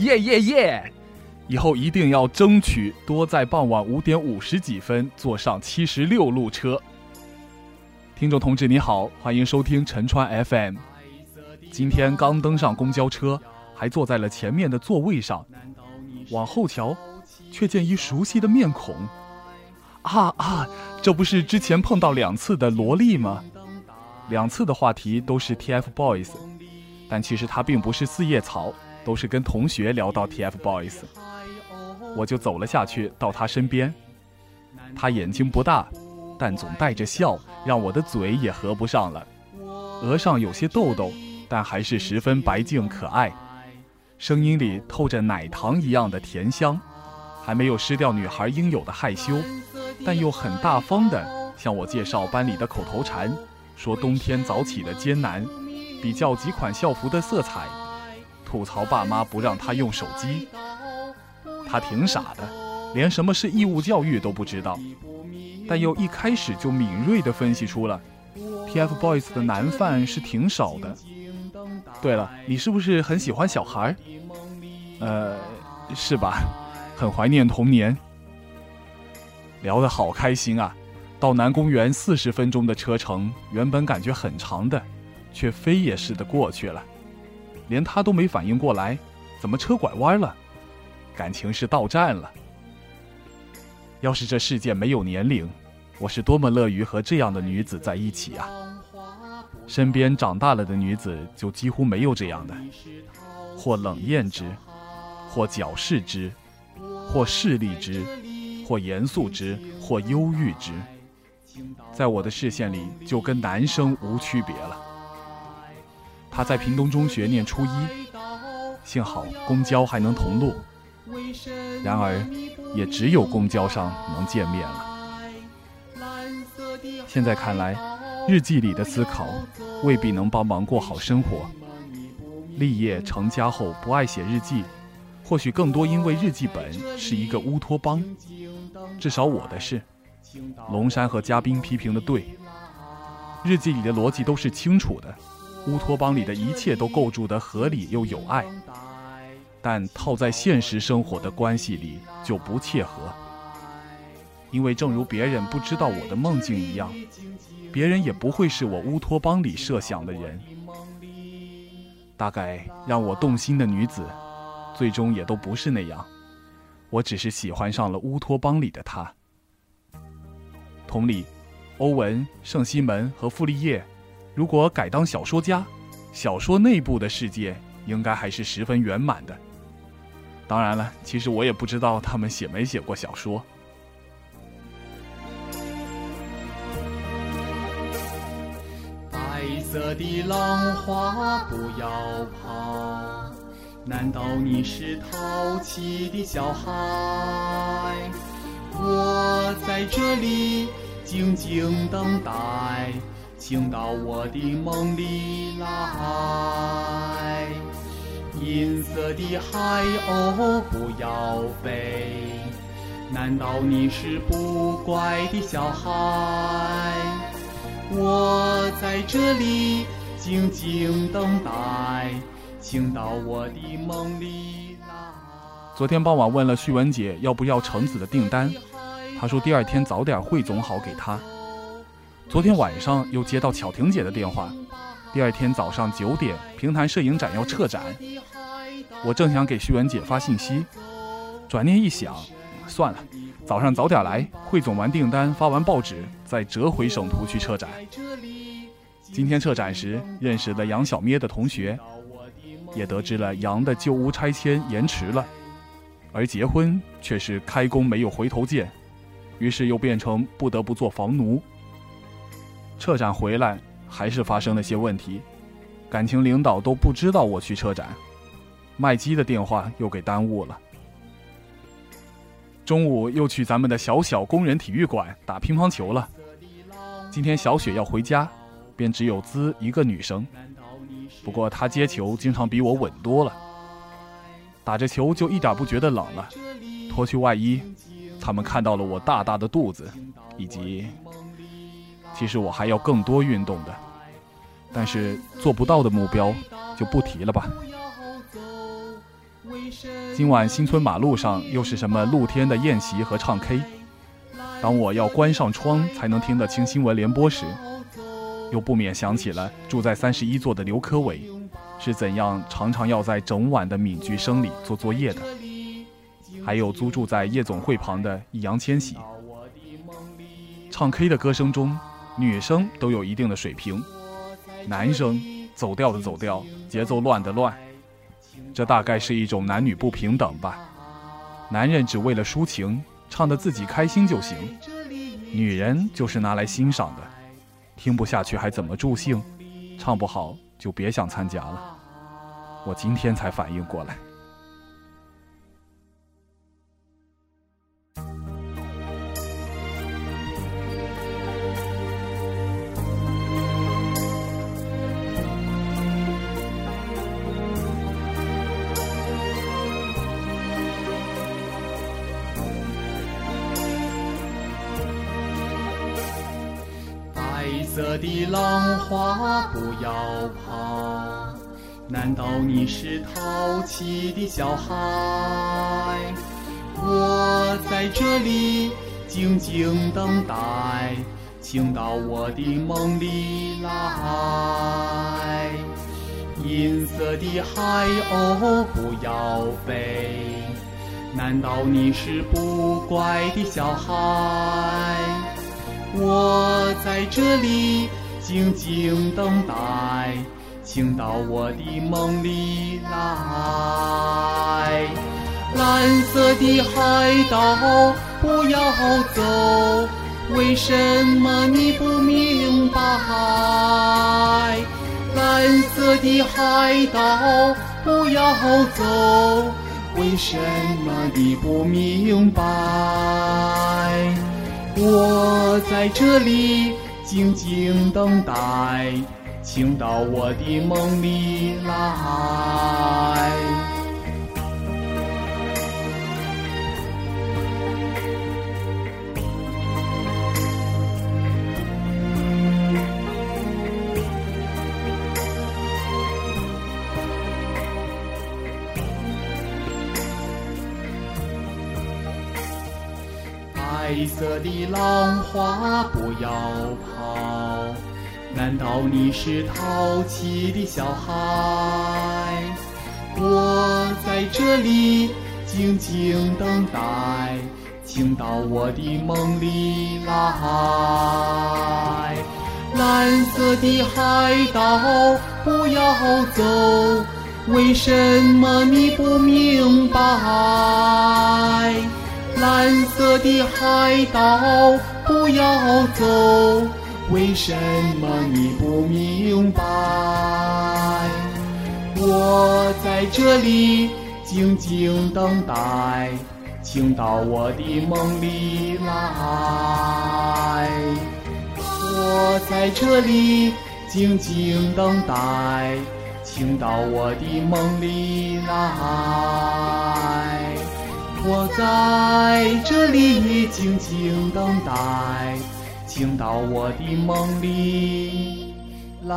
耶耶耶！以后一定要争取多在傍晚五点五十几分坐上七十六路车。听众同志你好，欢迎收听陈川 FM。今天刚登上公交车，还坐在了前面的座位上，往后瞧，却见一熟悉的面孔。啊啊，这不是之前碰到两次的萝莉吗？两次的话题都是 TFBOYS，但其实他并不是四叶草，都是跟同学聊到 TFBOYS。我就走了下去，到他身边。他眼睛不大，但总带着笑，让我的嘴也合不上了。额上有些痘痘，但还是十分白净可爱。声音里透着奶糖一样的甜香，还没有失掉女孩应有的害羞，但又很大方的向我介绍班里的口头禅，说冬天早起的艰难，比较几款校服的色彩，吐槽爸妈不让他用手机。他挺傻的，连什么是义务教育都不知道，但又一开始就敏锐地分析出了，TFBOYS 的男饭是挺少的。对了，你是不是很喜欢小孩？呃，是吧？很怀念童年。聊得好开心啊！到南公园四十分钟的车程，原本感觉很长的，却飞也似的过去了，连他都没反应过来，怎么车拐弯了？感情是到站了。要是这世界没有年龄，我是多么乐于和这样的女子在一起啊！身边长大了的女子就几乎没有这样的，或冷艳之，或矫饰之，或势利之，或严肃之，或忧郁之，在我的视线里就跟男生无区别了。他在屏东中学念初一，幸好公交还能同路。然而，也只有公交上能见面了。现在看来，日记里的思考未必能帮忙过好生活。立业成家后不爱写日记，或许更多因为日记本是一个乌托邦。至少我的是。龙山和嘉宾批评的对，日记里的逻辑都是清楚的，乌托邦里的一切都构筑得合理又有爱。但套在现实生活的关系里就不切合，因为正如别人不知道我的梦境一样，别人也不会是我乌托邦里设想的人。大概让我动心的女子，最终也都不是那样。我只是喜欢上了乌托邦里的她。同理，欧文、圣西门和傅立叶，如果改当小说家，小说内部的世界应该还是十分圆满的。当然了，其实我也不知道他们写没写过小说。白色的浪花不要跑，难道你是淘气的小孩？我在这里静静等待，请到我的梦里来。银色的海鸥不要飞，难道你是不乖的小孩？我在这里静静等待，请到我的梦里来。昨天傍晚问了旭文姐要不要橙子的订单，她说第二天早点汇总好给她。昨天晚上又接到巧婷姐的电话。第二天早上九点，平潭摄影展要撤展。我正想给徐文姐发信息，转念一想，算了，早上早点来，汇总完订单，发完报纸，再折回省图去撤展。今天撤展时认识了杨小咩的同学，也得知了杨的旧屋拆迁延迟了，而结婚却是开工没有回头箭，于是又变成不得不做房奴。车展回来。还是发生了些问题，感情领导都不知道我去车展，麦基的电话又给耽误了。中午又去咱们的小小工人体育馆打乒乓球了。今天小雪要回家，便只有滋一个女生，不过她接球经常比我稳多了，打着球就一点不觉得冷了。脱去外衣，他们看到了我大大的肚子，以及。其实我还要更多运动的，但是做不到的目标就不提了吧。今晚新村马路上又是什么露天的宴席和唱 K？当我要关上窗才能听得清新闻联播时，又不免想起了住在三十一座的刘科伟是怎样常常要在整晚的闽剧声里做作业的，还有租住在夜总会旁的易烊千玺。唱 K 的歌声中，女生都有一定的水平，男生走调的走调，节奏乱的乱。这大概是一种男女不平等吧。男人只为了抒情，唱的自己开心就行；女人就是拿来欣赏的，听不下去还怎么助兴？唱不好就别想参加了。我今天才反应过来。色的浪花不要跑，难道你是淘气的小孩？我在这里静静等待，请到我的梦里来。银色的海鸥不要飞，难道你是不乖的小孩？在这里静静等待，请到我的梦里来。蓝色的海岛不要走，为什么你不明白？蓝色的海岛不要走，为什么你不明白？我在这里静静等待，请到我的梦里来。黑色的浪花不要跑，难道你是淘气的小孩？我在这里静静等待，请到我的梦里来。蓝色的海岛不要走，为什么你不明白？色的海岛不要走，为什么你不明白？我在这里静静等待，请到我的梦里来。我在这里静静等待，请到我的梦里来。我在这里静静等待，请到我的梦里来。